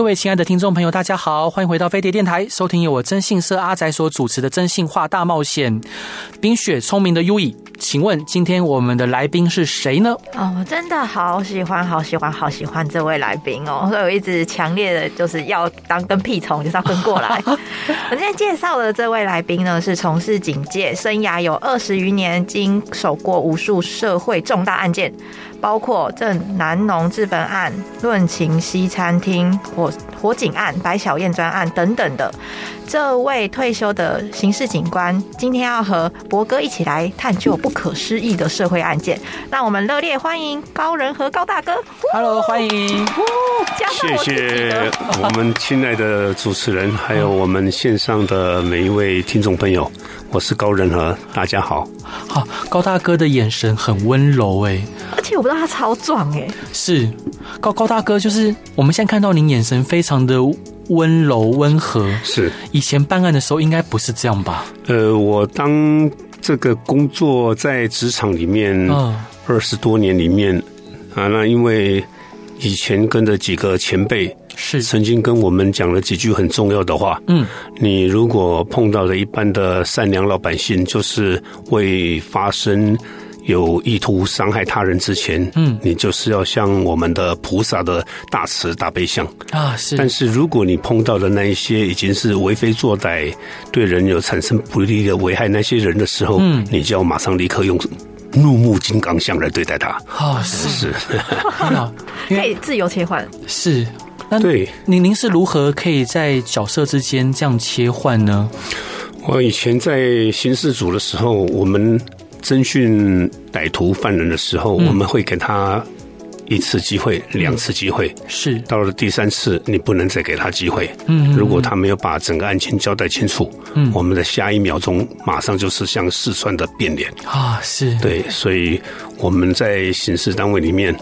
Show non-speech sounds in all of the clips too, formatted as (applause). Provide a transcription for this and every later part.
各位亲爱的听众朋友，大家好，欢迎回到飞碟电台，收听由我征信社阿宅所主持的《真性化大冒险》。冰雪聪明的 Yui，请问今天我们的来宾是谁呢？哦，我真的好喜欢，好喜欢，好喜欢这位来宾哦，所以我一直强烈的就是要当跟屁虫，就是要跟过来。(laughs) 我今天介绍的这位来宾呢，是从事警戒生涯有二十余年，经手过无数社会重大案件。包括郑南农治本案、论情西餐厅、火火警案、白小燕专案等等的，这位退休的刑事警官，今天要和博哥一起来探究不可思议的社会案件。让我们热烈欢迎高仁和高大哥。Hello，欢迎。谢谢我们亲爱的主持人，还有我们线上的每一位听众朋友。我是高仁和，大家好。好，高大哥的眼神很温柔哎，而且我不知道他超壮哎。是高高大哥，就是我们现在看到您眼神非常的温柔温和。是以前办案的时候应该不是这样吧？呃，我当这个工作在职场里面二十多年里面、嗯、啊，那因为以前跟着几个前辈。是曾经跟我们讲了几句很重要的话。嗯，你如果碰到了一般的善良老百姓，就是未发生有意图伤害他人之前，嗯，你就是要像我们的菩萨的大慈大悲相啊。是，但是如果你碰到的那一些已经是为非作歹，对人有产生不利的危害那些人的时候，嗯，你就要马上立刻用怒目金刚像来对待他。啊，是是，(laughs) (laughs) 可以自由切换。是。那对，您您是如何可以在角色之间这样切换呢？我以前在刑事组的时候，我们侦讯歹徒犯人的时候，嗯、我们会给他一次机会、两次机会。是到了第三次，你不能再给他机会。嗯，如果他没有把整个案情交代清楚，嗯，我们的下一秒钟马上就是像四川的变脸啊！是对，所以我们在刑事单位里面。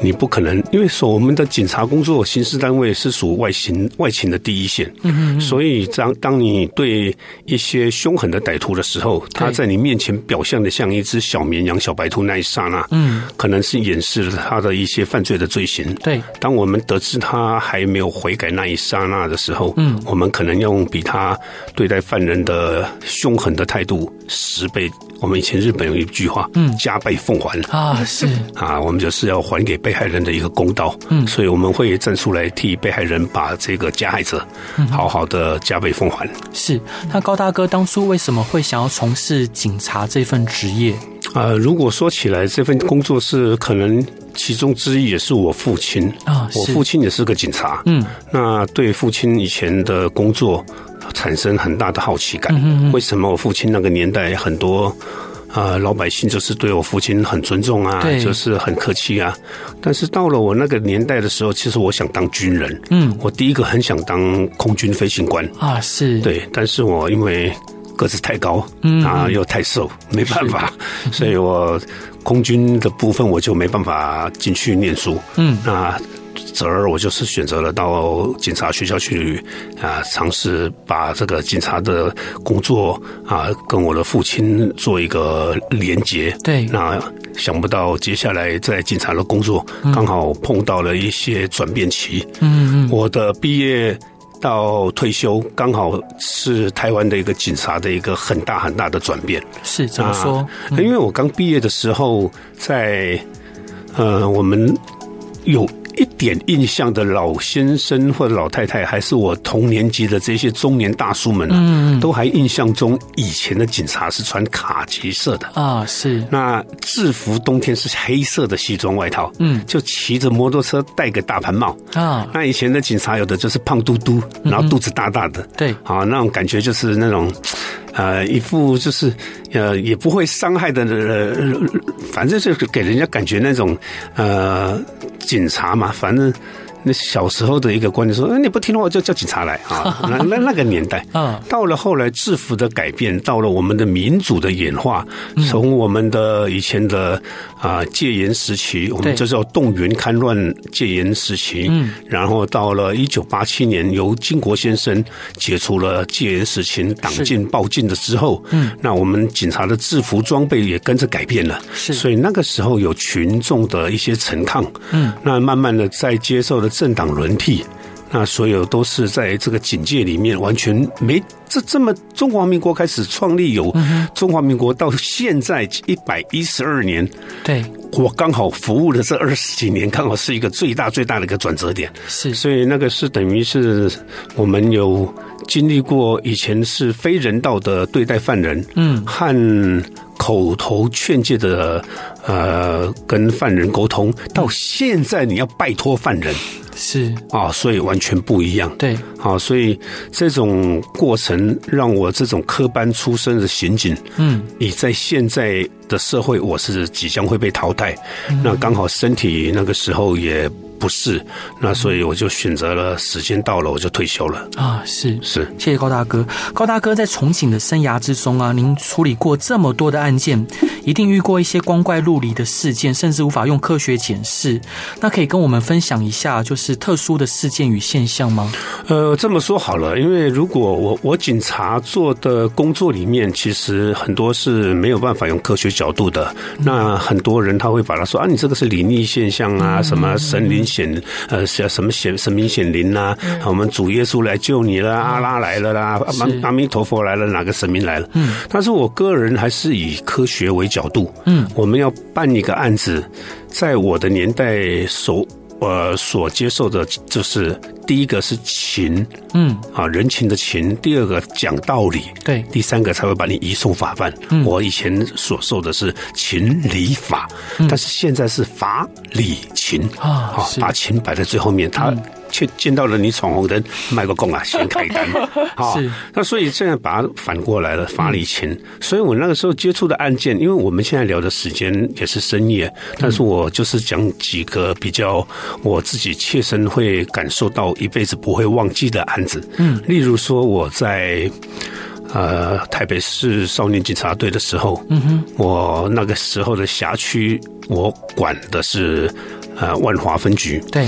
你不可能，因为说我们的警察工作，刑事单位是属外勤外勤的第一线，嗯嗯，所以当当你对一些凶狠的歹徒的时候，他在你面前表现的像一只小绵羊、小白兔那一刹那，嗯，可能是掩饰了他的一些犯罪的罪行。对，当我们得知他还没有悔改那一刹那的时候，嗯，我们可能要用比他对待犯人的凶狠的态度十倍。我们以前日本有一句话，嗯，加倍奉还啊，是 (laughs) 啊，我们就是要还给被害人的一个公道，嗯，所以我们会站出来替被害人把这个加害者好好的加倍奉还。是，那高大哥当初为什么会想要从事警察这份职业？啊，如果说起来，这份工作是可能其中之一，也是我父亲啊，我父亲也是个警察，嗯，那对父亲以前的工作。产生很大的好奇感。为什么我父亲那个年代很多啊、呃、老百姓就是对我父亲很尊重啊，就是很客气啊？但是到了我那个年代的时候，其实我想当军人。嗯，我第一个很想当空军飞行官啊，是对，但是我因为个子太高，嗯啊又太瘦，没办法，(laughs) 所以我空军的部分我就没办法进去念书。嗯，那。择而我就是选择了到警察学校去啊，尝试把这个警察的工作啊跟我的父亲做一个连结。对，那想不到接下来在警察的工作刚好碰到了一些转变期。嗯嗯，我的毕业到退休刚好是台湾的一个警察的一个很大很大的转变。是怎么说？因为我刚毕业的时候，在呃，我们有。一点印象的老先生或者老太太，还是我同年级的这些中年大叔们啊，都还印象中以前的警察是穿卡其色的。啊，是。那制服冬天是黑色的西装外套，嗯，就骑着摩托车戴个大盘帽。啊。那以前的警察有的就是胖嘟嘟，然后肚子大大的，对，好那种感觉就是那种。呃，一副就是呃，也不会伤害的，呃，反正就是给人家感觉那种呃，警察嘛，反正那小时候的一个观念说，那你不听的话就叫警察来啊！(laughs) 那那那个年代。啊，到了后来制服的改变，到了我们的民主的演化，从我们的以前的啊戒严时期，我们这叫动员戡乱戒严时期，嗯，然后到了一九八七年，由金国先生解除了戒严时期党禁暴禁的之后，嗯，那我们警察的制服装备也跟着改变了，是，所以那个时候有群众的一些陈抗，嗯，那慢慢的在接受了政党轮替，那所有都是在这个警戒里面完全没这这么中华民国开始创立有中华民国到现在一百一十二年，对，我刚好服务了这二十几年，刚好是一个最大最大的一个转折点，是，所以那个是等于是我们有经历过以前是非人道的对待犯人，嗯，和。口头劝诫的，呃，跟犯人沟通，到现在你要拜托犯人，是。啊，所以完全不一样。对，啊，所以这种过程让我这种科班出身的刑警，嗯，你在现在的社会，我是即将会被淘汰，嗯，那刚好身体那个时候也。不是，那所以我就选择了，时间到了我就退休了啊！是是，谢谢高大哥。高大哥在从警的生涯之中啊，您处理过这么多的案件，一定遇过一些光怪陆离的事件，甚至无法用科学检视。那可以跟我们分享一下，就是特殊的事件与现象吗？呃，这么说好了，因为如果我我警察做的工作里面，其实很多是没有办法用科学角度的。那很多人他会把他说啊，你这个是灵异现象啊，什么神灵。显呃，什什么显神明显灵啊？我们主耶稣来救你了，阿拉来了啦，阿阿弥陀佛来了，哪个神明来了？嗯，但是我个人还是以科学为角度。嗯，我们要办一个案子，在我的年代所呃所接受的，就是第一个是情，嗯。啊人情的情；第二个讲道理，对；第三个才会把你移送法办。嗯，我以前所受的是情理法，但是现在是法理情啊，把情摆在最后面，他。却见到了你闯红灯，卖个供啊，先开单。(laughs) 好，那所以现在把它反过来了，法理情。所以我那个时候接触的案件，因为我们现在聊的时间也是深夜，但是我就是讲几个比较我自己切身会感受到一辈子不会忘记的案子。嗯，例如说我在呃台北市少年警察队的时候，嗯哼，我那个时候的辖区，我管的是。呃，万华分局。对，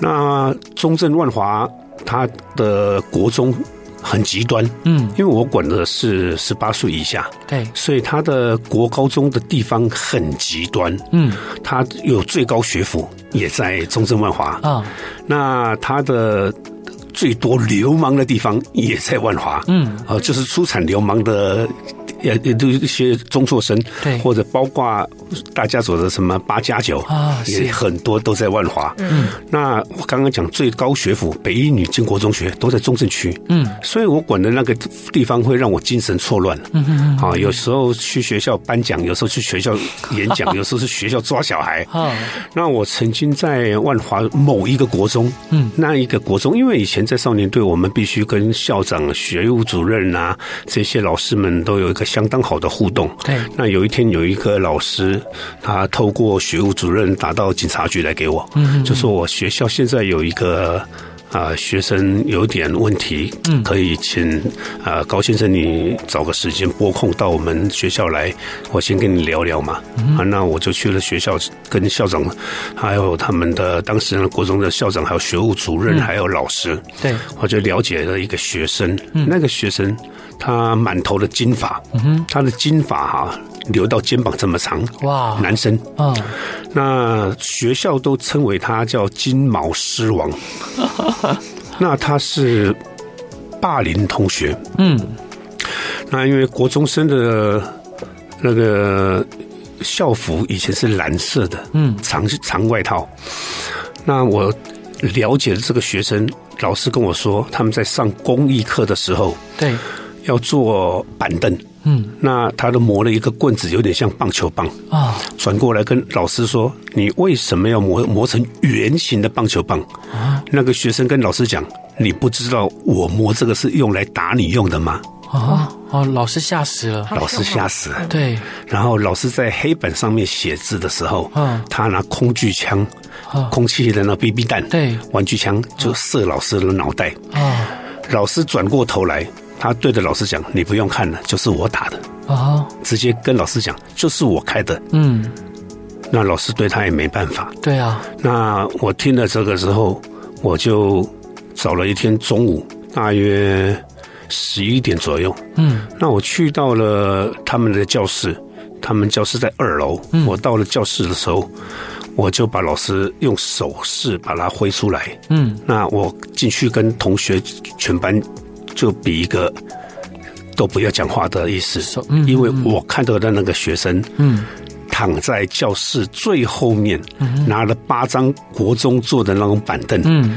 那中正万华，它的国中很极端。嗯，因为我管的是十八岁以下。对，所以它的国高中的地方很极端。嗯，它有最高学府也在中正万华。啊，那它的最多流氓的地方也在万华。嗯，啊，就是出产流氓的。也也都一些中辍生，对，或者包括大家走的什么八加九啊，也很多都在万华。嗯，那我刚刚讲最高学府北一女建国中学都在中正区。嗯，所以我管的那个地方会让我精神错乱。嗯嗯啊，有时候去学校颁奖，有时候去学校演讲，(laughs) 有时候是学校抓小孩。啊，那我曾经在万华某一个国中，嗯，那一个国中，因为以前在少年队，我们必须跟校长、学务主任啊这些老师们都有一个。相当好的互动。对，那有一天有一个老师，他透过学务主任打到警察局来给我，嗯，就说我学校现在有一个啊、呃、学生有点问题，嗯，可以请啊、呃、高先生你找个时间拨空到我们学校来，我先跟你聊聊嘛。嗯、啊，那我就去了学校，跟校长还有他们的当时的国中的校长，还有学务主任，嗯、还有老师，对，我就了解了一个学生，嗯、那个学生。他满头的金发，嗯哼，他的金发哈留到肩膀这么长，哇，男生。啊，那学校都称为他叫金毛狮王，(laughs) 那他是霸凌同学，嗯，那因为国中生的那个校服以前是蓝色的，嗯，长长外套，那我了解的这个学生，老师跟我说，他们在上公益课的时候，对。要坐板凳，嗯，那他都磨了一个棍子，有点像棒球棒。啊。转过来跟老师说：“你为什么要磨磨成圆形的棒球棒？”啊，那个学生跟老师讲：“你不知道我磨这个是用来打你用的吗？”啊。哦，老师吓死了，老师吓死了。对，然后老师在黑板上面写字的时候，嗯，他拿空气枪，空气的那 BB 弹，对，玩具枪就射老师的脑袋。啊，老师转过头来，他对着老师讲：“你不用看了，就是我打的。”啊，直接跟老师讲：“就是我开的。”嗯，那老师对他也没办法。对啊，那我听了这个之后，我就找了一天中午，大约。十一点左右，嗯，那我去到了他们的教室，他们教室在二楼。嗯，我到了教室的时候，我就把老师用手势把他挥出来。嗯，那我进去跟同学全班就比一个都不要讲话的意思。嗯，因为我看到的那个学生，嗯，躺在教室最后面，嗯，拿了八张国中坐的那种板凳，嗯。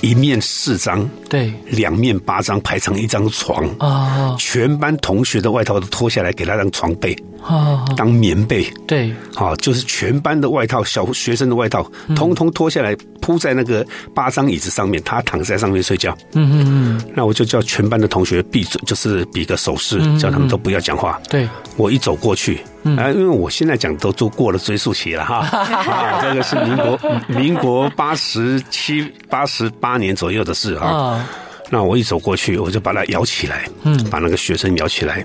一面四张，对，两面八张排成一张床啊！全班同学的外套都脱下来给他当床被啊，当棉被。对，啊，就是全班的外套，小学生的外套，通通脱下来铺在那个八张椅子上面，他躺在上面睡觉。嗯嗯嗯。那我就叫全班的同学闭嘴，就是比个手势，叫他们都不要讲话。对，我一走过去。啊，因为我现在讲都都过了追溯期了哈，(laughs) 啊，这个是民国民国八十七八十八年左右的事啊。那我一走过去，我就把他摇起来，嗯，把那个学生摇起来，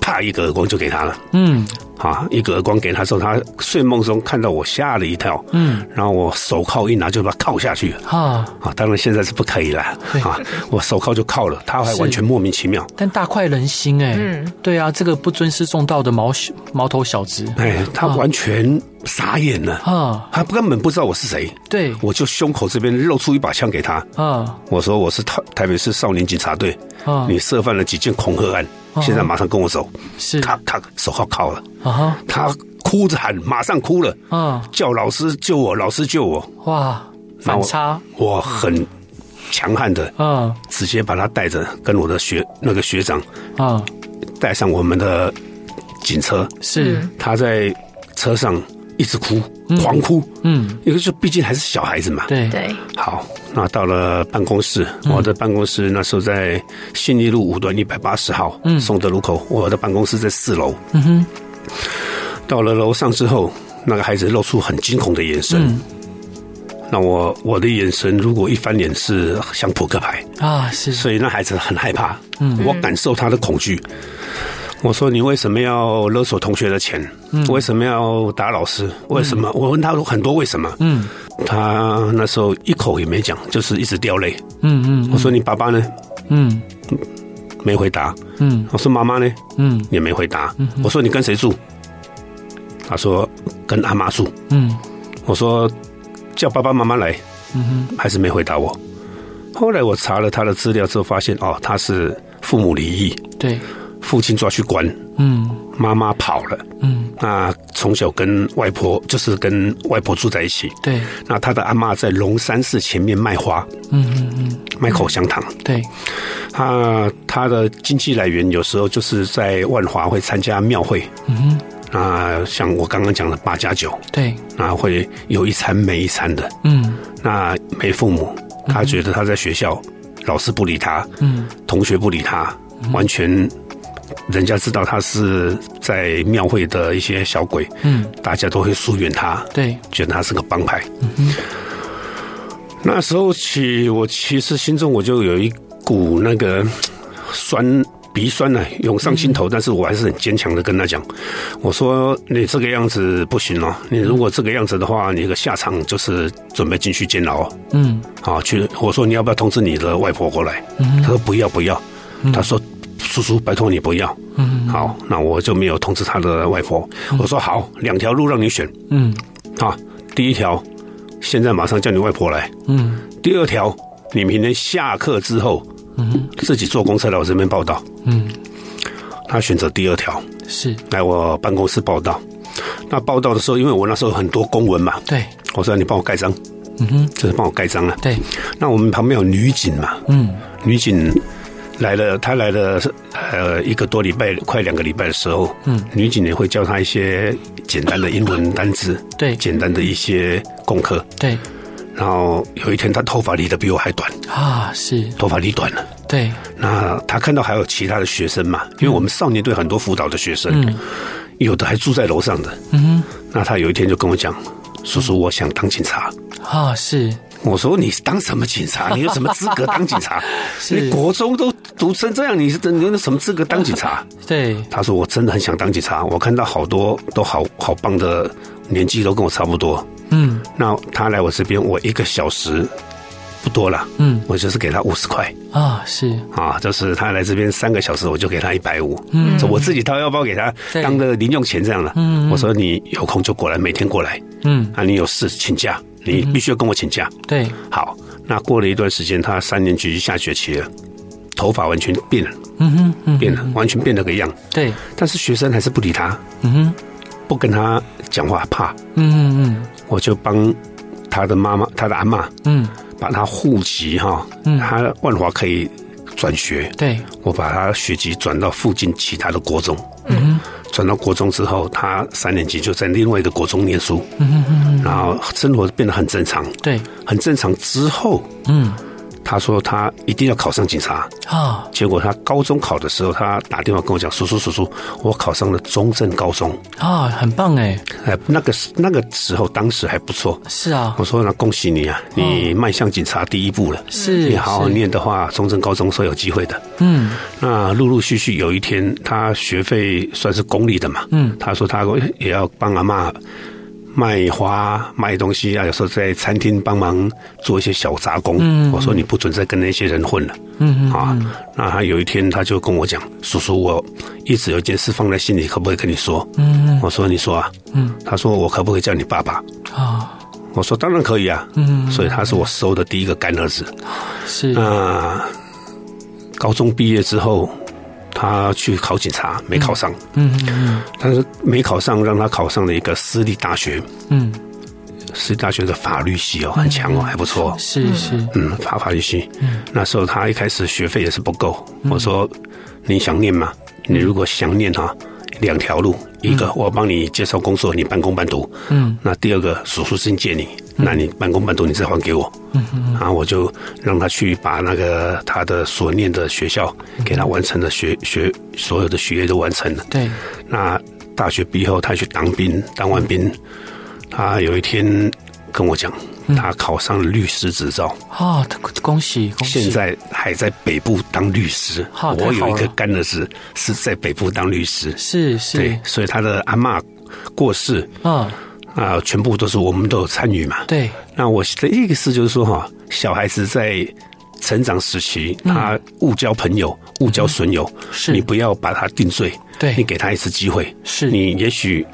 啪一个耳光就给他了，嗯。啊！一个耳光给他之后，他睡梦中看到我吓了一跳。嗯，然后我手铐一拿就把他铐下去。啊啊！当然现在是不可以了。啊，我手铐就铐了，他还完全莫名其妙。但大快人心哎。嗯，对啊，这个不尊师重道的毛毛头小子，哎，他完全傻眼了。啊，他根本不知道我是谁。对，我就胸口这边露出一把枪给他。啊，我说我是台台北市少年警察队。啊，你涉犯了几件恐吓案。现在马上跟我走，是他他手铐铐了啊！他哭着喊，马上哭了啊！叫老师救我，老师救我！哇，反差！我很强悍的啊，直接把他带着，跟我的学那个学长啊，带上我们的警车。是他在车上一直哭，狂哭。嗯，因为就毕竟还是小孩子嘛。对对，好。那到了办公室，我的办公室那时候在信义路五段一百八十号，嗯，松德路口。我的办公室在四楼。嗯哼。到了楼上之后，那个孩子露出很惊恐的眼神。嗯。那我我的眼神如果一翻脸是像扑克牌啊，是。所以那孩子很害怕。嗯。我感受他的恐惧。我说：“你为什么要勒索同学的钱？嗯。为什么要打老师？为什么？嗯。我问他很多为什么。嗯。他那时候一口也没讲，就是一直掉泪。嗯嗯，我说你爸爸呢？嗯，没回答。嗯，我说妈妈呢？嗯，也没回答。我说你跟谁住？他说跟阿妈住。嗯，我说叫爸爸妈妈来。嗯哼，还是没回答我。后来我查了他的资料之后，发现哦，他是父母离异。对。父亲抓去关，嗯，妈妈跑了，嗯，那从小跟外婆就是跟外婆住在一起，对，那他的阿妈在龙山寺前面卖花，嗯嗯嗯，卖口香糖，对，他他的经济来源有时候就是在万华会参加庙会，嗯哼，那像我刚刚讲的八加九，对，那会有一餐没一餐的，嗯，那没父母，他觉得他在学校老师不理他，嗯，同学不理他，完全。人家知道他是在庙会的一些小鬼，嗯，大家都会疏远他，对，觉得他是个帮派。嗯哼，那时候起，我其实心中我就有一股那个酸鼻酸呢、啊，涌上心头，嗯、但是我还是很坚强的跟他讲，我说你这个样子不行哦，你如果这个样子的话，你的下场就是准备进去监牢。嗯，好，去，我说你要不要通知你的外婆过来？嗯，他说不要不要，他说。叔叔，拜托你不要。嗯，好，那我就没有通知他的外婆。嗯、我说好，两条路让你选。嗯，啊，第一条，现在马上叫你外婆来。嗯，第二条，你明天下课之后，嗯，自己坐公车来我这边报道。嗯，他选择第二条，是来我办公室报道。那报道的时候，因为我那时候很多公文嘛，对，我说你帮我盖章。嗯哼，就是帮我盖章了。对，那我们旁边有女警嘛。嗯，女警。来了，他来了，呃，一个多礼拜，快两个礼拜的时候，嗯，女警也会教他一些简单的英文单词，(coughs) 对，简单的一些功课，对。然后有一天，他头发理的比我还短啊，是头发理短了。对，那他看到还有其他的学生嘛，因为我们少年队很多辅导的学生，嗯、有的还住在楼上的。嗯哼，那他有一天就跟我讲：“叔叔，我想当警察。”啊，是。我说：“你当什么警察？(laughs) 你有什么资格当警察？你国中都读成这样，你是你有什么资格当警察？” (laughs) 对，他说：“我真的很想当警察。我看到好多都好好棒的，年纪都跟我差不多。”嗯，那他来我这边，我一个小时不多了，嗯，我就是给他五十块。啊，是。啊，就是他来这边三个小时，我就给他一百五，嗯，我自己掏腰包给他当个零用钱这样的，嗯，我说你有空就过来，每天过来，嗯，啊，你有事请假，你必须要跟我请假，对，好，那过了一段时间，他三年级下学期了，头发完全变了，嗯哼，变了，完全变了个样，对，但是学生还是不理他，嗯哼，不跟他讲话，怕，嗯嗯嗯。我就帮他的妈妈，他的阿妈，嗯，把他户籍哈，嗯，他万华可以转学，对，我把他学籍转到附近其他的国中，嗯，转到国中之后，他三年级就在另外一个国中念书，嗯嗯，然后生活变得很正常，对，很正常之后，嗯。他说他一定要考上警察啊！结果他高中考的时候，他打电话跟我讲：“叔叔，叔叔，我考上了中正高中啊，很棒哎！哎，那个那个时候，当时还不错。是啊，我说那恭喜你啊，你迈向警察第一步了。是，你好好念的话，中正高中是有机会的。嗯，那陆陆续续有一天，他学费算是公立的嘛。嗯，他说他也要帮阿嬷。卖花卖东西啊，有时候在餐厅帮忙做一些小杂工。嗯，我说你不准再跟那些人混了。嗯啊，那他有一天他就跟我讲：“叔叔，我一直有件事放在心里，可不可以跟你说？”嗯，我说：“你说啊。”嗯，他说：“我可不可以叫你爸爸？”啊，我说：“当然可以啊。”嗯，所以他是我收的第一个干儿子。是啊，高中毕业之后。他去考警察，没考上。嗯嗯嗯，但是没考上，让他考上了一个私立大学。嗯，私立大学的法律系哦，很强哦，还不错。是是，嗯，法法律系。嗯，那时候他一开始学费也是不够。我说，你想念吗？你如果想念哈，两条路，一个我帮你介绍工作，你半工半读。嗯，那第二个，叔叔先借你。那你半工半读，你再还给我。嗯嗯，然后我就让他去把那个他的所念的学校给他完成了学学所有的学业都完成了。对。那大学毕业后，他去当兵，当完兵，他有一天跟我讲，他考上了律师执照。啊，恭喜恭喜！现在还在北部当律师。好，我有一个干儿子是在北部当律师。是是。对，所以他的阿嬷过世。啊。啊，全部都是我们都有参与嘛。对。那我的意思就是说哈，小孩子在成长时期，他误交朋友，误交损友，是你不要把他定罪。对。你给他一次机会。是。你也许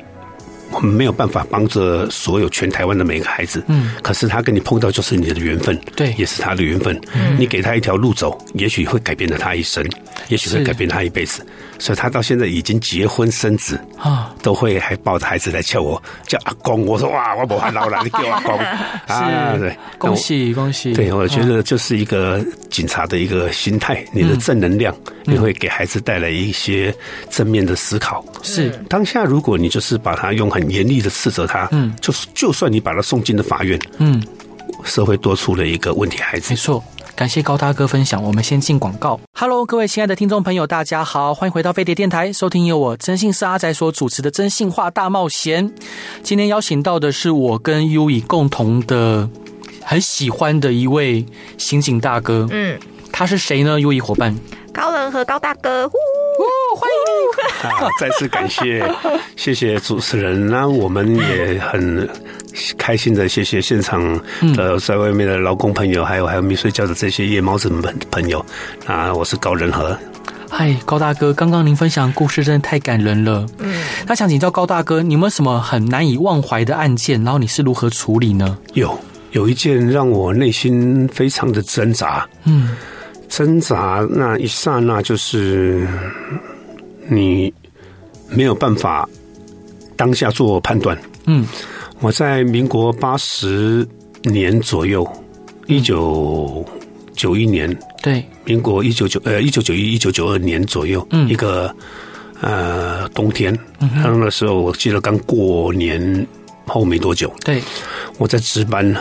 我们没有办法帮着所有全台湾的每个孩子。嗯。可是他跟你碰到就是你的缘分。对。也是他的缘分。嗯。你给他一条路走，也许会改变了他一生，也许会改变他一辈子。所以他到现在已经结婚生子啊，都会还抱着孩子来叫我叫阿公。我说哇，我不喊老了，你叫阿公。(laughs) 啊，对，恭喜恭喜。对，我觉得就是一个警察的一个心态，你的正能量，你会给孩子带来一些正面的思考。是。当下，如果你就是把他用很严厉的斥责他，嗯，就是就算你把他送进了法院，嗯，社会多出了一个问题孩子。没错。感谢高大哥分享，我们先进广告。Hello，各位亲爱的听众朋友，大家好，欢迎回到飞碟电台，收听由我真性是阿仔所主持的《真性话大冒险》。今天邀请到的是我跟 Yui 共同的很喜欢的一位刑警大哥。嗯，他是谁呢？Yui 伙伴，高人和高大哥。哦，欢迎！(laughs) 啊，再次感谢，谢谢主持人。那我们也很开心的，谢谢现场的在外面的劳工朋友，还有还有没睡觉的这些夜猫子们朋友。啊，我是高仁和。嗨，高大哥，刚刚您分享的故事真的太感人了。嗯，那想请教高大哥，你有没有什么很难以忘怀的案件？然后你是如何处理呢？有，有一件让我内心非常的挣扎。嗯。挣扎那一刹那，就是你没有办法当下做判断。嗯，我在民国八十年左右，一九九一年，对，民国一九九呃一九九一一九九二年左右，嗯，一个呃冬天，嗯，那时候我记得刚过年后没多久，对，我在值班。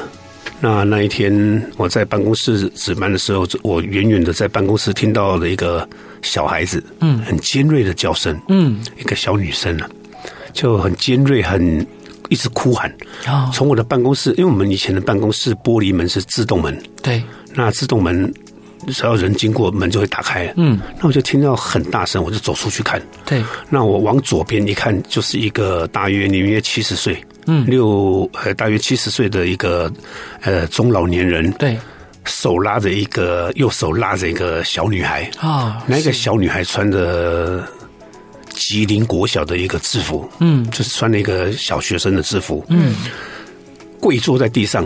那那一天我在办公室值班的时候，我远远的在办公室听到了一个小孩子，嗯，很尖锐的叫声，嗯，一个小女生啊，就很尖锐，很一直哭喊。啊，从我的办公室，因为我们以前的办公室玻璃门是自动门，对，那自动门只要人经过，门就会打开。嗯，那我就听到很大声，我就走出去看。对，那我往左边一看，就是一个大约年约七十岁。嗯，六呃，大约七十岁的一个呃中老年人，对，手拉着一个，右手拉着一个小女孩啊，哦、那个小女孩穿着吉林国小的一个制服，嗯，就是穿了一个小学生的制服，嗯，跪坐在地上，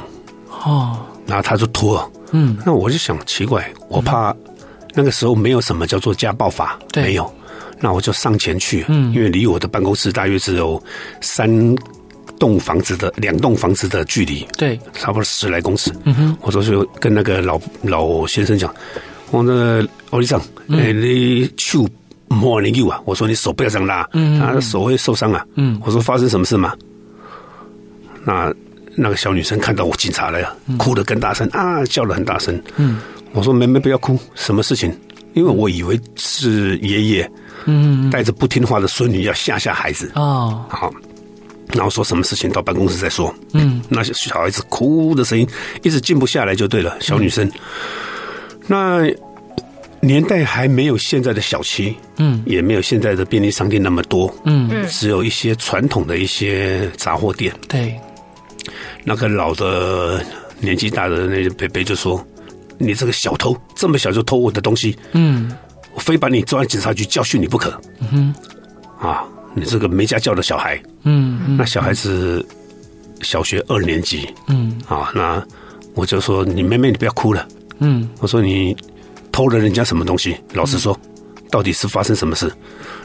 哦，然后他就拖，嗯，那我就想奇怪，我怕那个时候没有什么叫做家暴法，对。没有，那我就上前去，嗯，因为离我的办公室大约只有三。栋房子的两栋房子的距离，对，差不多十来公尺。嗯哼，我说就跟那个老老先生讲，我那个欧里桑，哎，你手摸你右啊，我说你手不要这样拉，嗯，他的手会受伤啊。嗯，我说发生什么事吗？那那个小女生看到我警察来了，哭得更大声啊，叫得很大声。嗯，我说妹妹不要哭，什么事情？因为我以为是爷爷，嗯，带着不听话的孙女要吓吓孩子。哦，好。然后说什么事情到办公室再说。嗯，那小孩子哭的声音一直静不下来，就对了。小女生，嗯、那年代还没有现在的小七，嗯，也没有现在的便利商店那么多，嗯，只有一些传统的一些杂货店。对，那个老的年纪大的那个伯伯就说：“你这个小偷，这么小就偷我的东西，嗯，我非把你抓警察局教训你不可。”嗯哼，啊。你这个没家教的小孩，嗯，嗯，那小孩子小学二年级，嗯，啊，那我就说你妹妹，你不要哭了，嗯，我说你偷了人家什么东西？老实说，到底是发生什么事？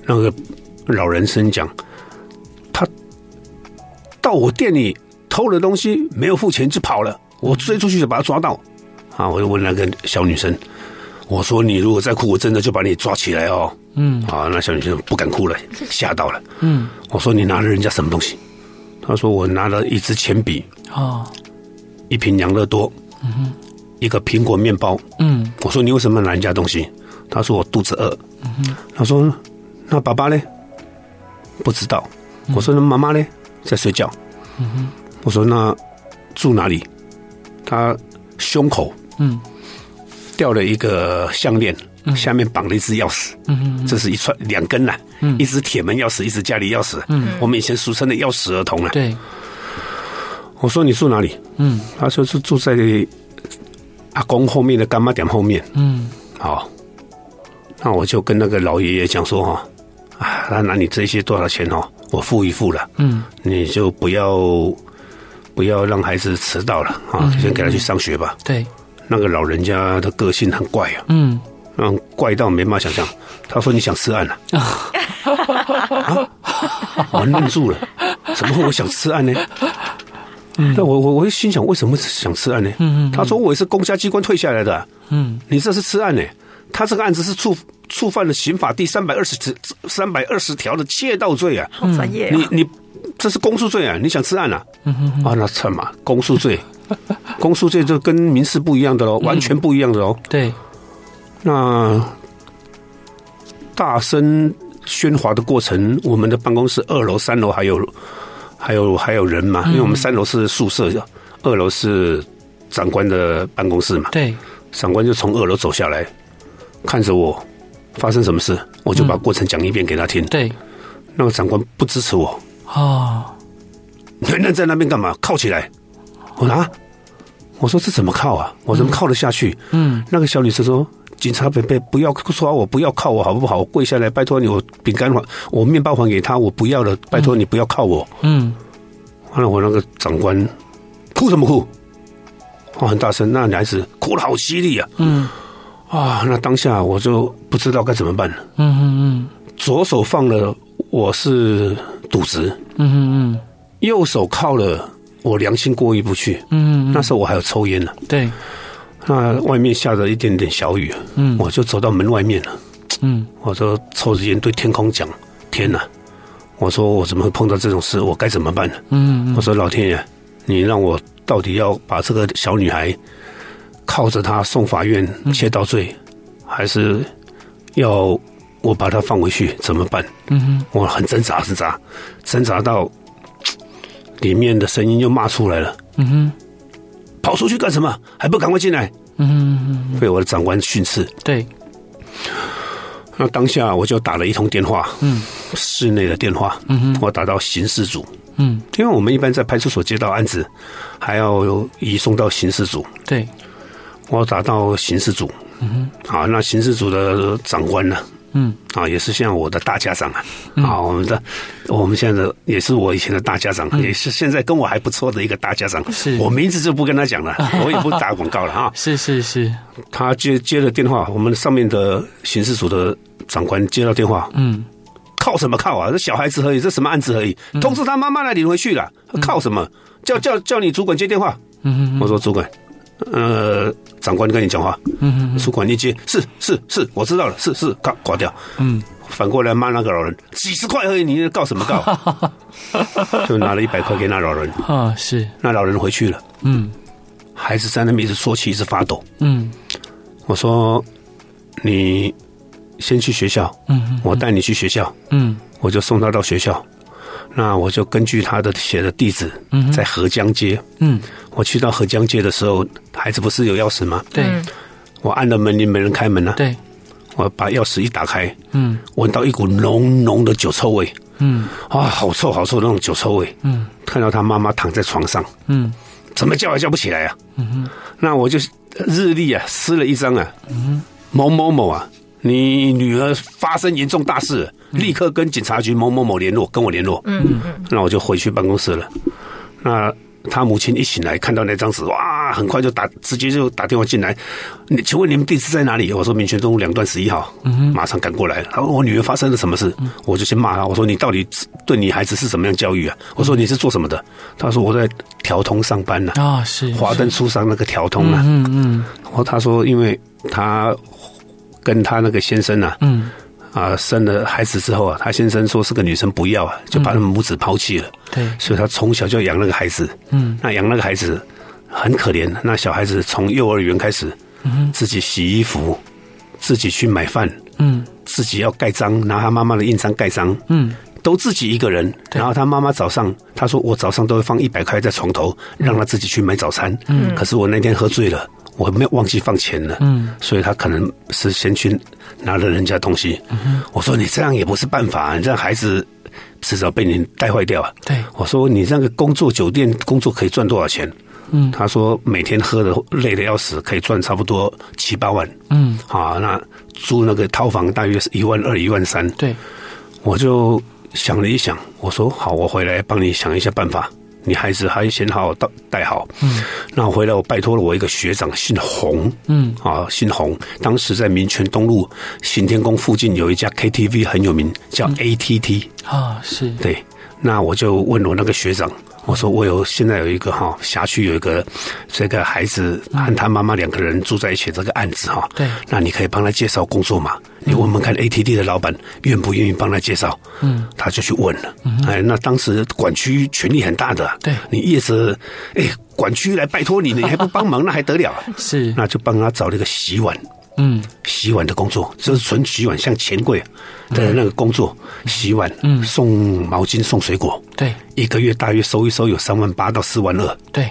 那个老人生讲，他到我店里偷了东西，没有付钱就跑了，我追出去就把他抓到，啊，我就问那个小女生，我说你如果再哭，我真的就把你抓起来哦。嗯，啊，那小女生不敢哭了，吓到了。嗯，我说你拿了人家什么东西？他说我拿了一支铅笔，哦，一瓶养乐多，嗯哼，一个苹果面包。嗯，我说你为什么拿人家东西？他说我肚子饿。嗯哼，他说那爸爸呢？不知道。我说那妈妈呢？在睡觉。嗯哼，我说那住哪里？他胸口嗯掉了一个项链。下面绑了一只钥匙，这是一串两根呐，嗯，一只铁门钥匙，一只家里钥匙，嗯，我们以前俗称的钥匙儿童啊。对，我说你住哪里？嗯，他说是住在阿公后面的干妈店后面。嗯，好，那我就跟那个老爷爷讲说哈，啊，那拿你这些多少钱哦，我付一付了，嗯，你就不要不要让孩子迟到了啊，先给他去上学吧。对，那个老人家的个性很怪啊，嗯。嗯，怪到没办法想象。他说：“你想吃案了？” (laughs) 啊，我愣住了。怎么会我想吃案呢？那我我我就心想，为什么想吃案呢？他说：“我也是公家机关退下来的。”嗯，你这是吃案呢？他这个案子是触触犯了刑法第三百二十三百二十条的窃盗罪啊！好专业。你你这是公诉罪啊！你想吃案啊？啊，那惨嘛！公诉罪，(laughs) 公诉罪就跟民事不一样的喽，完全不一样的喽。对。那大声喧哗的过程，我们的办公室二楼、三楼还有还有还有人嘛？因为我们三楼是宿舍，二楼是长官的办公室嘛。对，长官就从二楼走下来，看着我，发生什么事，我就把过程讲一遍给他听。对，那个长官不支持我啊，人人在那边干嘛？靠起来！我说啊，我说这怎么靠啊？我怎么靠得下去？嗯，那个小女生说。警察伯伯，不要抓我，不要靠我，好不好？我跪下来，拜托你，我饼干还我面包还给他，我不要了，拜托你不要靠我。嗯，完了，我那个长官哭什么哭？哦，很大声，那女孩子哭得好犀利啊。嗯，啊，那当下我就不知道该怎么办了。嗯嗯嗯，左手放了我是赌石。嗯嗯嗯，右手靠了我良心过意不去。嗯嗯，那时候我还有抽烟呢。对。那外面下着一点点小雨，嗯，我就走到门外面了，嗯，我说抽着烟对天空讲：“天哪！我说我怎么会碰到这种事？我该怎么办呢？”嗯，我说：“老天爷，你让我到底要把这个小女孩靠着她送法院窃盗罪，还是要我把她放回去？怎么办？嗯哼，我很挣扎，挣扎，挣扎到里面的声音又骂出来了。嗯哼，跑出去干什么？还不赶快进来？嗯哼，被我的长官训斥。对。那当下我就打了一通电话，嗯，室内的电话，嗯哼，我打到刑事组，嗯，因为我们一般在派出所接到案子，还要移送到刑事组，对，我打到刑事组，嗯哼，好，那刑事组的长官呢？嗯，啊，也是像我的大家长啊，啊，我们的我们现在的也是我以前的大家长，也是现在跟我还不错的一个大家长，是我名字就不跟他讲了，(laughs) 我也不打广告了啊，是是是，他接接了电话，我们上面的刑事组的长官接到电话，嗯，靠什么靠啊？这小孩子而已，这什么案子而已？通知他妈妈来领回去了，靠什么？叫叫叫你主管接电话，嗯，我说主管。呃，长官跟你讲话，嗯嗯，主管一接，是是是，我知道了，是是，挂挂掉，嗯，反过来骂那个老人，几十块而已，你告什么告？就拿了一百块给那老人，(laughs) 啊，是，那老人回去了，嗯，孩子在那边一直说起，一直发抖，嗯，我说你先去学校，嗯，我带你去学校，嗯，我就送他到学校。那我就根据他的写的地址，在河江街。嗯，我去到河江街的时候，孩子不是有钥匙吗？对，我按了门铃，没人开门呢。对，我把钥匙一打开，嗯，闻到一股浓浓的酒臭味。嗯，啊，好臭好臭那种酒臭味。嗯，看到他妈妈躺在床上。嗯，怎么叫也叫不起来啊。嗯哼，那我就日历啊撕了一张啊。嗯，某某某啊。你女儿发生严重大事，立刻跟警察局某某某联络，跟我联络。嗯嗯嗯。那我就回去办公室了。那他母亲一醒来，看到那张纸，哇，很快就打，直接就打电话进来。你请问你们地址在哪里？我说民权东路两段十一号。嗯。马上赶过来。他说我女儿发生了什么事？我就先骂他。我说你到底对你孩子是什么样教育啊？我说你是做什么的？他说我在条通上班呢。啊，是华灯初上那个条通啊。嗯嗯。然后他说，因为他。跟她那个先生啊，嗯，啊，生了孩子之后啊，他先生说是个女生，不要啊，就把他们母子抛弃了。对，所以他从小就养那个孩子。嗯，那养那个孩子很可怜。那小孩子从幼儿园开始，嗯，自己洗衣服，自己去买饭，嗯，自己要盖章，拿他妈妈的印章盖章，嗯，都自己一个人。然后他妈妈早上，他说我早上都会放一百块在床头，让他自己去买早餐。嗯，可是我那天喝醉了。我没有忘记放钱了，嗯，所以他可能是先去拿了人家东西。嗯，我说你这样也不是办法，你这样孩子迟早被你带坏掉啊。对，我说你这个工作酒店工作可以赚多少钱？嗯，他说每天喝的累的要死，可以赚差不多七八万。嗯，好，那租那个套房大约是一万二、一万三。对，我就想了一想，我说好，我回来帮你想一下办法。你孩子还先好好带带好，嗯，那我回来我拜托了我一个学长，姓洪，嗯，啊，姓洪，当时在民权东路行天宫附近有一家 KTV 很有名，叫 ATT，啊，是。对，那我就问我那个学长。我说我有现在有一个哈辖区有一个这个孩子和他妈妈两个人住在一起这个案子哈，对，那你可以帮他介绍工作嘛？你问问看 ATD 的老板愿不愿意帮他介绍？嗯，他就去问了。哎，那当时管区权力很大的，对，你业者哎管区来拜托你，你还不帮忙，(laughs) 那还得了？是，那就帮他找了一个洗碗。嗯，洗碗的工作就是纯洗碗，像钱柜的那个工作，洗碗，嗯，送毛巾，送水果，对，一个月大约收一收有三万八到四万二，对，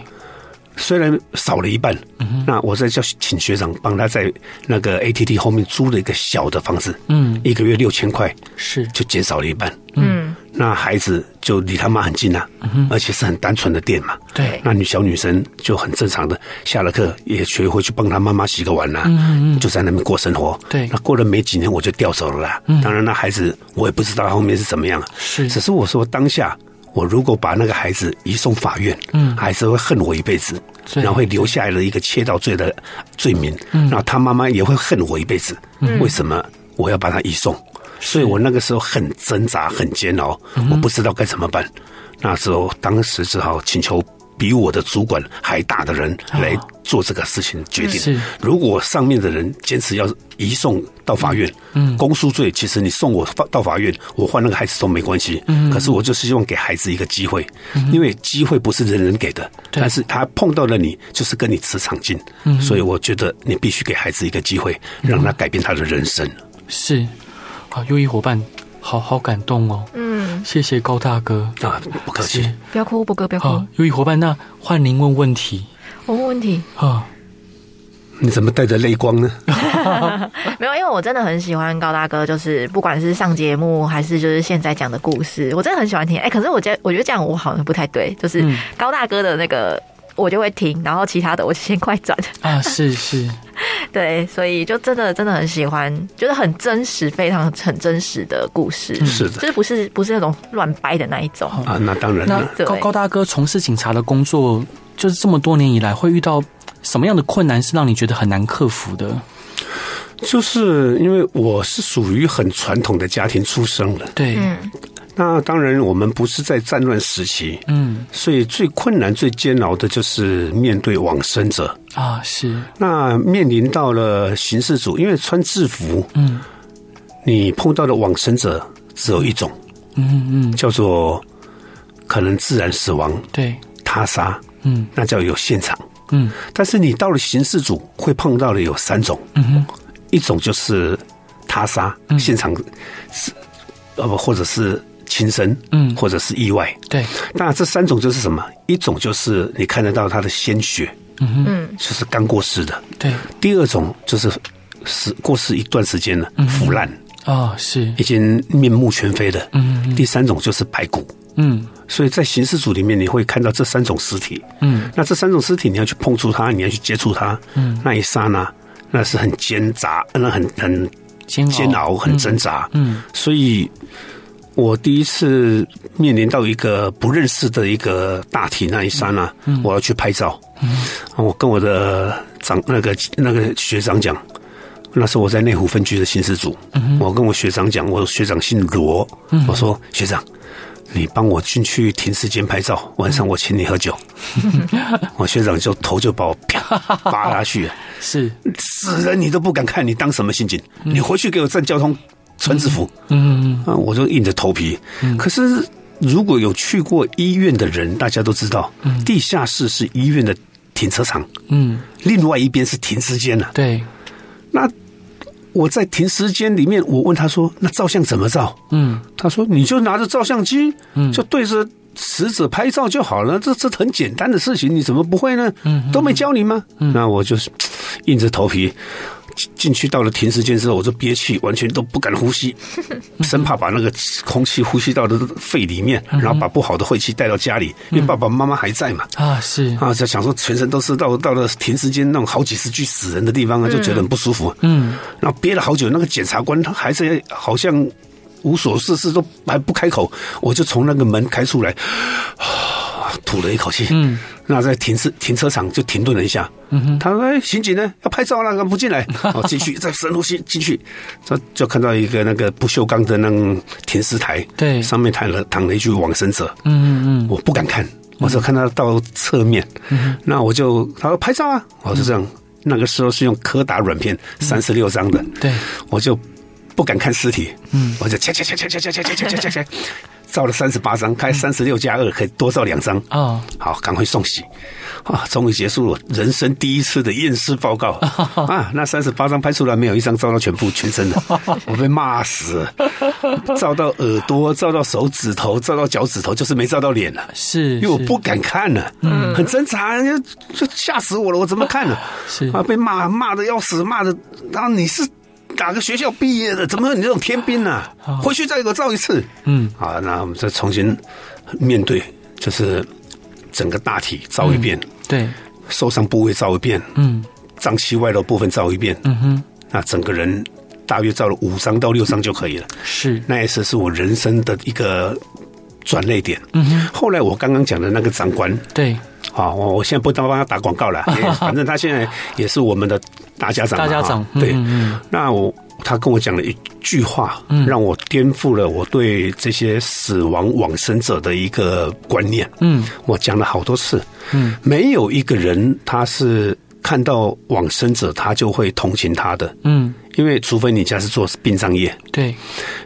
虽然少了一半，嗯，那我再叫请学长帮他在那个 ATT 后面租了一个小的房子，嗯，一个月六千块，是。就减少了一半，嗯。那孩子就离他妈很近呐、啊，而且是很单纯的店嘛。对，那女小女生就很正常的下了课也学会去帮她妈妈洗个碗呐、啊，嗯嗯，就在那边过生活。对，那过了没几年我就调走了啦。当然，那孩子我也不知道后面是怎么样。是，只是我说当下我如果把那个孩子移送法院，嗯，孩子会恨我一辈子，然后会留下来了一个切盗罪的罪名，嗯，然后他妈妈也会恨我一辈子。嗯，为什么我要把他移送？所以我那个时候很挣扎，很煎熬，我不知道该怎么办。那时候，当时只好请求比我的主管还大的人来做这个事情决定。如果上面的人坚持要移送到法院，嗯，公诉罪，其实你送我到法院，我换那个孩子都没关系。嗯，可是我就是希望给孩子一个机会，因为机会不是人人给的，但是他碰到了你，就是跟你磁场近。嗯，所以我觉得你必须给孩子一个机会，让他改变他的人生。是，啊，优异伙伴，好好感动哦。嗯，谢谢高大哥啊，不客气，不要哭，波哥不要哭。优异伙伴，那换您问问题。我问问题啊，你怎么带着泪光呢？(laughs) (laughs) 没有，因为我真的很喜欢高大哥，就是不管是上节目还是就是现在讲的故事，我真的很喜欢听。哎，可是我觉得我觉得这样我好像不太对，就是高大哥的那个我就会停，然后其他的我先快转啊，是是。(laughs) 对，所以就真的真的很喜欢，就是很真实，非常很真实的故事。是的，就是不是不是那种乱掰的那一种啊。那当然了。高高大哥从事警察的工作，就是这么多年以来，会遇到什么样的困难是让你觉得很难克服的？就是因为我是属于很传统的家庭出生的，对。嗯那当然，我们不是在战乱时期，嗯，所以最困难、最煎熬的就是面对往生者。啊。是，那面临到了刑事组，因为穿制服，嗯，你碰到的往生者只有一种，嗯嗯，叫做可能自然死亡，对，他杀，嗯，那叫有现场，嗯，但是你到了刑事组会碰到的有三种，嗯哼，一种就是他杀，现场是，呃不，或者是。轻生，嗯，或者是意外，对。那这三种就是什么？一种就是你看得到他的鲜血，嗯嗯，就是刚过世的，对。第二种就是死过世一段时间了，腐烂啊，是已经面目全非的，嗯。第三种就是白骨，嗯。所以在刑事组里面，你会看到这三种尸体，嗯。那这三种尸体，你要去碰触它，你要去接触它，嗯。那一刹那，那是很艰杂，那很很煎煎熬，很挣扎，嗯。所以。我第一次面临到一个不认识的一个大体那一刹那，我要去拍照。我跟我的长那个那个学长讲，那时候我在内湖分局的刑事组。我跟我学长讲，我学长姓罗，我说学长，你帮我进去停尸间拍照，晚上我请你喝酒。(laughs) 我学长就头就把我啪扒下去，(laughs) 是死人你都不敢看，你当什么刑警？你回去给我站交通。穿制服，嗯嗯，我就硬着头皮。嗯，可是如果有去过医院的人，大家都知道，嗯，地下室是医院的停车场，嗯，另外一边是停尸间呐。对，那我在停尸间里面，我问他说：“那照相怎么照？”嗯，他说：“你就拿着照相机，嗯，就对着死者拍照就好了。这这很简单的事情，你怎么不会呢？嗯，都没教你吗？嗯，那我就是硬着头皮。”进去到了停尸间之后，我就憋气，完全都不敢呼吸，(laughs) 生怕把那个空气呼吸到的肺里面，然后把不好的晦气带到家里。因为爸爸妈妈还在嘛，啊是啊，就想说全身都是到到了停尸间那种好几十具死人的地方啊，就觉得很不舒服。嗯，然后憋了好久，那个检察官他还是好像无所事事，都还不开口，我就从那个门开出来。(sighs) 吐了一口气，嗯，那在停车停车场就停顿了一下，嗯哼，他说：“哎，刑警呢？要拍照了，不进来？” (laughs) 哦，进去再深呼吸进去，就就看到一个那个不锈钢的那种停尸台，对，上面躺了躺了一具往生者，嗯嗯嗯，我不敢看，我只看到到侧面，嗯，那我就他说拍照啊，我是这样，那个时候是用柯达软片三十六张的，对，我就不敢看尸体，嗯，我就切切切切切切切切切切切。照了三十八张，开三十六加二可以多照两张啊！好，赶快送洗啊！终于结束了人生第一次的验尸报告啊！那三十八张拍出来没有一张照到全部全身的，我被骂死了。照到耳朵，照到手指头，照到脚趾头，就是没照到脸了。是，因为我不敢看呢，嗯，很挣扎，就吓死我了，我怎么看呢？是啊，被骂骂的要死，骂的，然后你是。哪个学校毕业的？怎么有你这种天兵呢？回去再给我照一次。嗯，好，那我们再重新面对，就是整个大体照一遍。对，受伤部位照一遍。嗯，脏器外露部分照一遍。嗯哼，那整个人大约照了五张到六张就可以了。是，那一次是我人生的一个转捩点。嗯哼，后来我刚刚讲的那个长官，对，好，我我现在不当帮他打广告了，(laughs) 反正他现在也是我们的。大家长，大家长，对，那我他跟我讲了一句话，嗯，让我颠覆了我对这些死亡往生者的一个观念。嗯，我讲了好多次，嗯，没有一个人他是看到往生者他就会同情他的，嗯，因为除非你家是做殡葬业，对。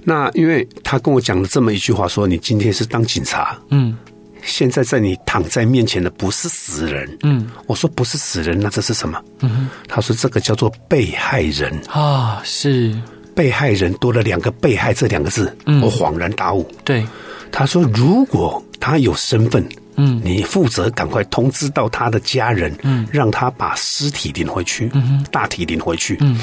那因为他跟我讲了这么一句话，说你今天是当警察，嗯。现在在你躺在面前的不是死人，嗯，我说不是死人，那这是什么？嗯，他说这个叫做被害人啊，是被害人多了两个被害这两个字，嗯，我恍然大悟。对，他说如果他有身份。嗯，你负责赶快通知到他的家人，嗯，让他把尸体领回去，嗯，大体领回去。嗯，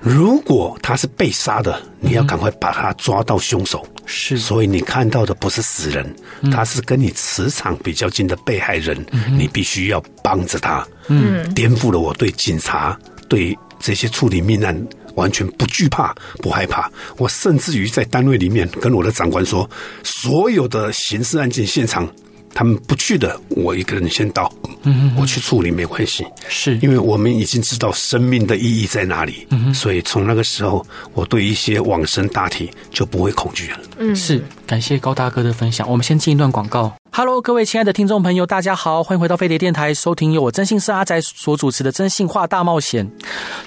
如果他是被杀的，你要赶快把他抓到凶手。是，所以你看到的不是死人，他是跟你磁场比较近的被害人，你必须要帮着他。嗯，颠覆了我对警察对这些处理命案完全不惧怕、不害怕。我甚至于在单位里面跟我的长官说，所有的刑事案件现场。他们不去的，我一个人先到，嗯，我去处理没关系，是因为我们已经知道生命的意义在哪里，嗯，所以从那个时候，我对一些往生大体就不会恐惧了。嗯，是感谢高大哥的分享。我们先进一段广告。Hello，各位亲爱的听众朋友，大家好，欢迎回到飞碟电台，收听由我真心是阿宅所主持的《真心话大冒险》。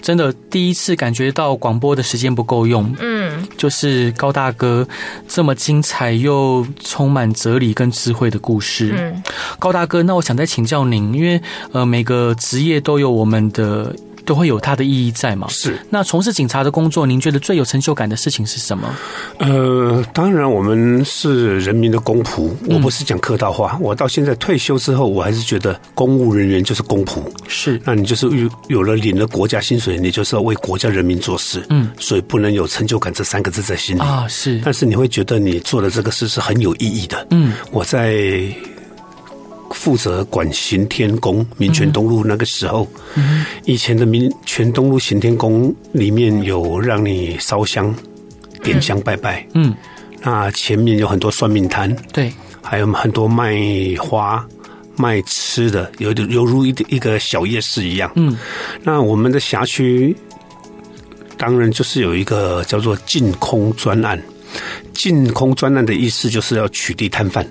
真的第一次感觉到广播的时间不够用，嗯，就是高大哥这么精彩又充满哲理跟智慧的故事。嗯，高大哥，那我想再请教您，因为呃，每个职业都有我们的。都会有它的意义在嘛？是。那从事警察的工作，您觉得最有成就感的事情是什么？呃，当然，我们是人民的公仆。我不是讲客套话，嗯、我到现在退休之后，我还是觉得公务人员就是公仆。是。那你就是有有了领了国家薪水，你就是要为国家人民做事。嗯。所以不能有成就感这三个字在心里啊。是。但是你会觉得你做的这个事是很有意义的。嗯。我在。负责管行天宫，民权东路那个时候，嗯、以前的民权东路行天宫里面有让你烧香、点香拜拜，嗯，那前面有很多算命摊，对，还有很多卖花、卖吃的，有点犹如一一个小夜市一样，嗯，那我们的辖区当然就是有一个叫做净空专案，净空专案的意思就是要取缔摊贩。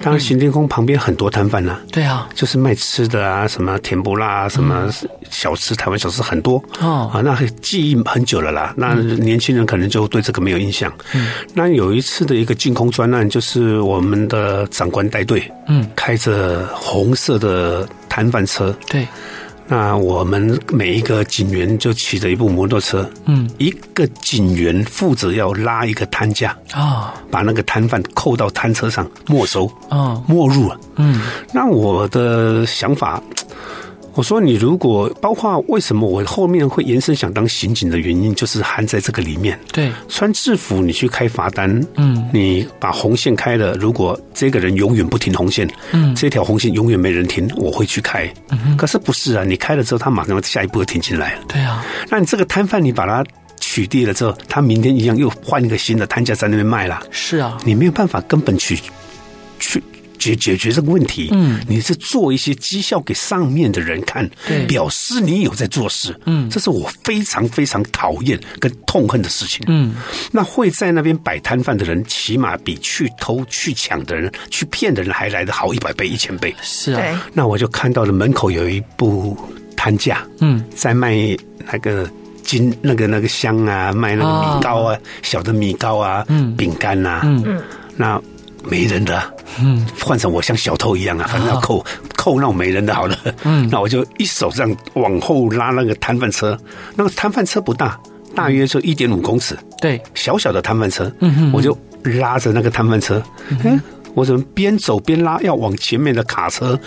当然，行天宫旁边很多摊贩呐。对啊，就是卖吃的啊，什么甜不辣啊，什么小吃，台湾小吃很多。哦，啊，那记忆很久了啦。那年轻人可能就对这个没有印象。嗯。那有一次的一个净空专案，就是我们的长官带队，嗯，开着红色的摊贩车。对。那我们每一个警员就骑着一部摩托车，嗯，一个警员负责要拉一个摊架啊，把那个摊贩扣到摊车上没收啊，没入了，嗯，那我的想法。我说你如果包括为什么我后面会延伸想当刑警的原因，就是含在这个里面。对，穿制服你去开罚单，嗯，你把红线开了，如果这个人永远不停红线，嗯，这条红线永远没人停，我会去开。嗯，可是不是啊？你开了之后，他马上下一步又停进来了。对啊，那你这个摊贩你把他取缔了之后，他明天一样又换一个新的摊架在那边卖了。是啊，你没有办法根本去去。解解决这个问题，嗯，你是做一些绩效给上面的人看，对，表示你有在做事，嗯，这是我非常非常讨厌跟痛恨的事情，嗯，那会在那边摆摊贩的人，起码比去偷去抢的人、去骗的人还来得好一百倍、一千倍，是啊，那我就看到了门口有一部摊架，嗯，在卖那个金那个那个香啊，卖那个米糕啊，哦、小的米糕啊，嗯，饼干呐，嗯，那。没人的，嗯，换成我像小偷一样啊，反正要扣扣那种没人的，好了，嗯，(laughs) 那我就一手这样往后拉那个摊贩车，那个摊贩车不大，大约就一点五公尺，对，小小的摊贩车，嗯哼，我就拉着那个摊贩车，嗯，我怎么边走边拉，要往前面的卡车，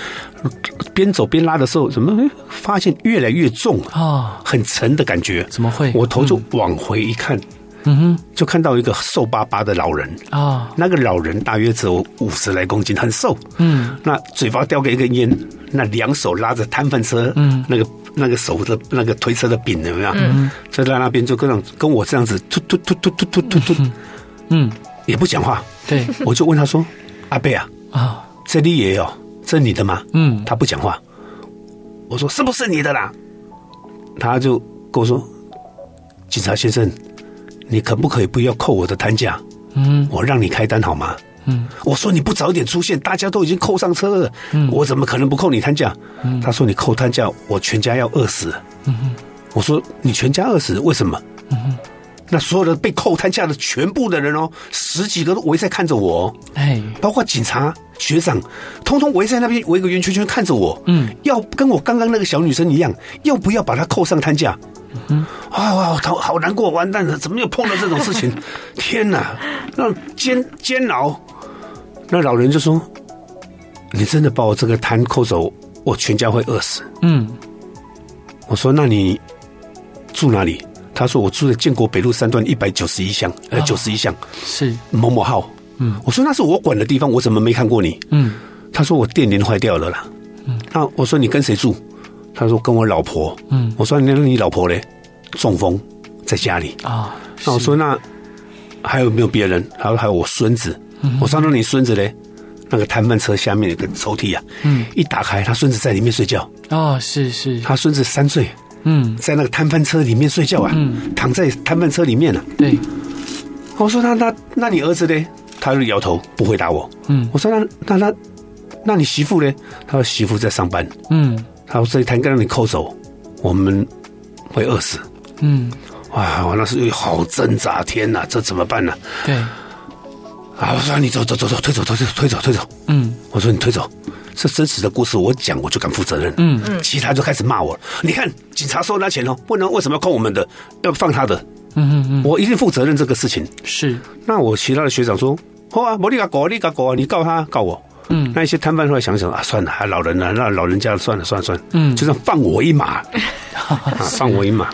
边走边拉的时候，怎么发现越来越重啊，很沉的感觉，怎么会？我头就往回一看。嗯哼，就看到一个瘦巴巴的老人啊，哦、那个老人大约只有五十来公斤，很瘦。嗯，那嘴巴叼个一根烟，那两手拉着摊贩车，嗯，那个那个手的那个推车的柄怎么样？嗯，就在那边就跟跟我这样子突突突突突突突突，嗯，也不讲话。对，我就问他说：“阿贝啊，啊，这里也有，这你的吗？”嗯，他不讲话。我说：“是不是你的啦？”他就跟我说：“警察先生。”你可不可以不要扣我的摊价？嗯，我让你开单好吗？嗯，我说你不早点出现，大家都已经扣上车了，嗯，我怎么可能不扣你摊价？嗯，他说你扣摊价，我全家要饿死。嗯哼，我说你全家饿死，为什么？嗯哼，那所有的被扣摊价的全部的人哦，十几个都围在看着我，哎，包括警察、学长，通通围在那边围个圆圈圈看着我，嗯，要跟我刚刚那个小女生一样，要不要把她扣上摊价？嗯，啊，好好难过，完蛋了，怎么又碰到这种事情？(laughs) 天哪，那煎煎熬。那老人就说：“你真的把我这个摊扣走，我全家会饿死。”嗯，我说：“那你住哪里？”他说：“我住在建国北路三段一百九十一巷，呃，九十一巷是某某号。”嗯，我说：“那是我管的地方，我怎么没看过你？”嗯，他说：“我电铃坏掉了啦。”嗯，那我说：“你跟谁住？”他说：“跟我老婆。”嗯，我说：“那你老婆嘞？中风在家里啊？”那我说：“那还有没有别人？”他说：“还有我孙子。”我说：“那你孙子嘞？那个摊贩车下面有个抽屉啊，嗯，一打开，他孙子在里面睡觉。哦，是是，他孙子三岁，嗯，在那个摊贩车里面睡觉啊，嗯，躺在摊贩车里面啊。对，我说：那那那你儿子嘞？他就摇头不回答我。嗯，我说：那那那那你媳妇嘞？他说：媳妇在上班。嗯，他说：这一摊该让你扣走，我们会饿死。嗯，哇，我那时候好挣扎，天哪，这怎么办呢？对。啊！我说你走走走走，推走推走推走推走。嗯，我说你推走，这真实的故事我讲我就敢负责任。嗯嗯，其他就开始骂我。你看警察收他钱哦，不能为什么要扣我们的，要放他的？嗯嗯嗯，我一定负责任这个事情。是。那我其他的学长说，好啊，我你个狗，你个狗，你告他告我。嗯。那一些摊贩后来想想啊，算了，还老人呢，那老人家算了算了算了。嗯。就算放我一马，(laughs) 放我一马。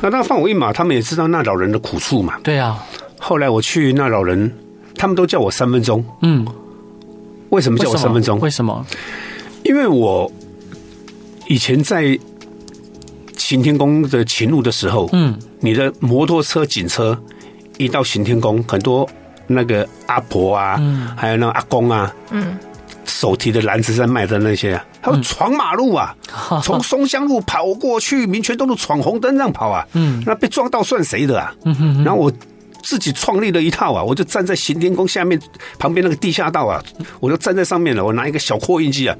那他放我一马，他们也知道那老人的苦处嘛。对啊。后来我去那老人。他们都叫我三分钟。嗯，为什么叫我三分钟？为什么？因为我以前在行天宫的勤务的时候，嗯，你的摩托车、警车一到行天宫，很多那个阿婆啊，嗯，还有那个阿公啊，嗯，手提的篮子在卖的那些啊，他们闯马路啊，(laughs) 从松香路跑过去，民权东路闯红灯这样跑啊，嗯，那被撞到算谁的啊？嗯哼，然后我。自己创立了一套啊！我就站在行天宫下面旁边那个地下道啊，我就站在上面了。我拿一个小扩音机啊，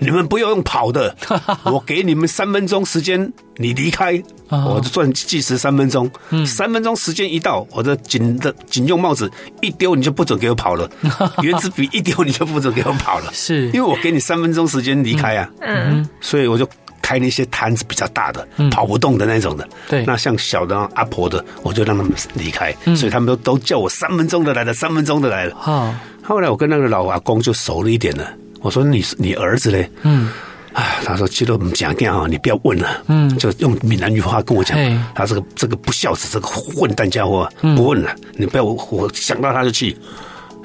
你们不要用跑的，(laughs) 我给你们三分钟时间，你离开，我就算计时三分钟。三分钟时间一到，我的警的警用帽子一丢，你就不准给我跑了；(laughs) 原子笔一丢，你就不准给我跑了。是因为我给你三分钟时间离开啊，嗯，所以我就。开那些摊子比较大的，跑不动的那种的，对，那像小的阿婆的，我就让他们离开，所以他们都都叫我三分钟的来了，三分钟的来了。好，后来我跟那个老阿公就熟了一点了。我说你你儿子嘞？嗯，啊，他说其实我们讲这样啊，你不要问了，嗯，就用闽南语话跟我讲，他这个这个不孝子，这个混蛋家伙，不问了，你不要我想到他就气。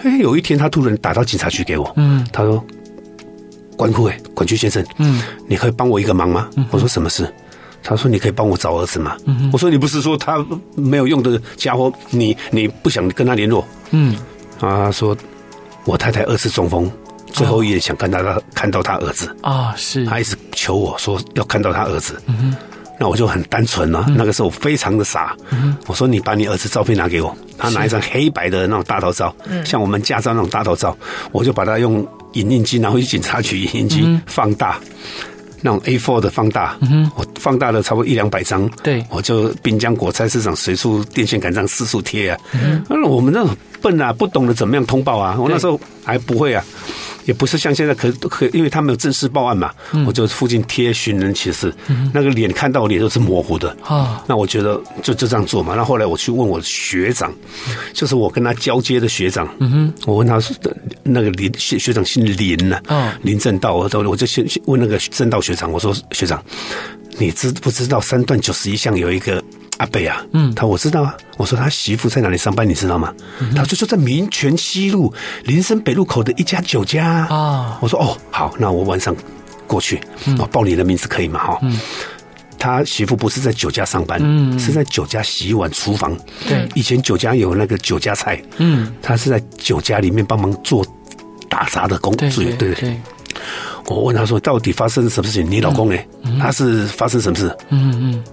哎，有一天他突然打到警察局给我，嗯，他说。管库哎，管区先生，嗯，你可以帮我一个忙吗？嗯、我说什么事？他说你可以帮我找儿子吗？嗯、我说你不是说他没有用的家伙，你你不想跟他联络？嗯，啊，他说我太太二次中风，最后一眼想看到他、哦、看到他儿子啊，是，他一直求我说要看到他儿子。嗯哼，那我就很单纯啊，嗯、那个时候我非常的傻。嗯、我说你把你儿子照片拿给我，他拿一张黑白的那种大头照，像我们驾照那种大头照，我就把它用。影印机拿回去警察局，影印机放大，那种 A4 的放大，我放大了差不多一两百张，对，我就滨江果菜市场随处电线杆上四处贴啊。那我们那种笨啊，不懂得怎么样通报啊，我那时候还不会啊。也不是像现在可可，因为他没有正式报案嘛，嗯、我就附近贴寻人启事，嗯、那个脸看到我脸都是模糊的啊。哦、那我觉得就就这样做嘛。那后来我去问我的学长，就是我跟他交接的学长，嗯、哼我问他是那个林学学长姓林呐、啊，哦、林正道，我都我就先问那个正道学长，我说学长，你知不知道三段九十一巷有一个？阿伯啊，嗯，他我知道啊。我说他媳妇在哪里上班，你知道吗？嗯、他就说在民权西路林森北路口的一家酒家啊。哦、我说哦，好，那我晚上过去，嗯、我报你的名字可以吗？哈、嗯，他媳妇不是在酒家上班，嗯，是在酒家洗碗厨房。对，以前酒家有那个酒家菜，嗯，他是在酒家里面帮忙做打杂的工作，对对，对，对。我问他说，到底发生什么事情？你老公呢？嗯、他是发生什么事？嗯嗯。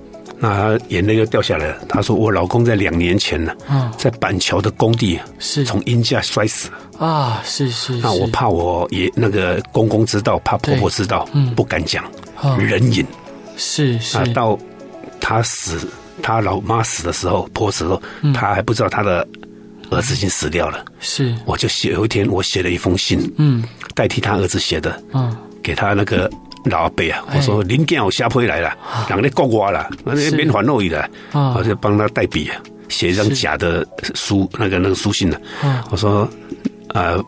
那他眼泪又掉下来了。他说：“我老公在两年前呢，嗯，在板桥的工地是从阴架摔死啊，是是。那我怕我爷那个公公知道，怕婆婆知道，嗯，不敢讲，人隐。是是。啊，到他死，他老妈死的时候，婆死的时候，他还不知道他的儿子已经死掉了。是，我就写有一天，我写了一封信，嗯，代替他儿子写的，嗯，给他那个。”老阿伯啊，我说林健有下坡来了，人告我了，那那边还漏雨的，我就帮他代笔啊，写一张假的书，那个那个书信呢，我说，呃，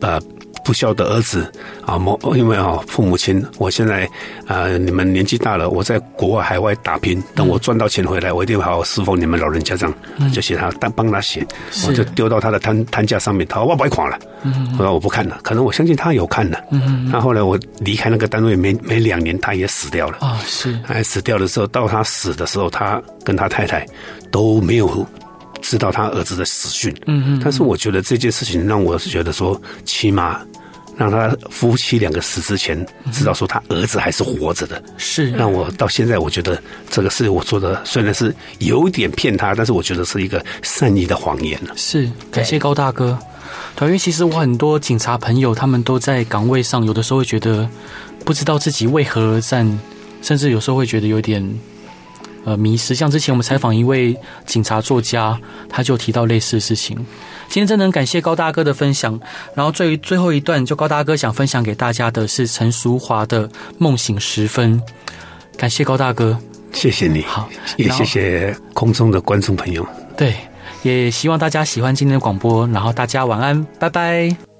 呃。不孝的儿子啊，某因为啊，父母亲，我现在啊，你们年纪大了，我在国外海外打拼，等我赚到钱回来，我一定会好好侍奉你们老人家。这样就写他，但帮他写，我就丢到他的摊摊架上面，他说我不看了，我说我不看了，可能我相信他有看的。那后来我离开那个单位没没两年，他也死掉了啊，是，哎，死掉的时候，到他死的时候，他跟他太太都没有知道他儿子的死讯。嗯嗯，但是我觉得这件事情让我是觉得说，起码。让他夫妻两个死之前知道说他儿子还是活着的，是让我到现在我觉得这个是我做的，虽然是有点骗他，但是我觉得是一个善意的谎言。是感谢高大哥，对，因为其实我很多警察朋友他们都在岗位上，有的时候会觉得不知道自己为何而战，甚至有时候会觉得有点。呃，迷失。像之前我们采访一位警察作家，他就提到类似的事情。今天真的很感谢高大哥的分享。然后最最后一段，就高大哥想分享给大家的是陈淑华的《梦醒时分》。感谢高大哥，谢谢你。好，也谢谢空中的观众朋友。对，也希望大家喜欢今天的广播。然后大家晚安，拜拜。